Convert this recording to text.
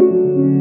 Música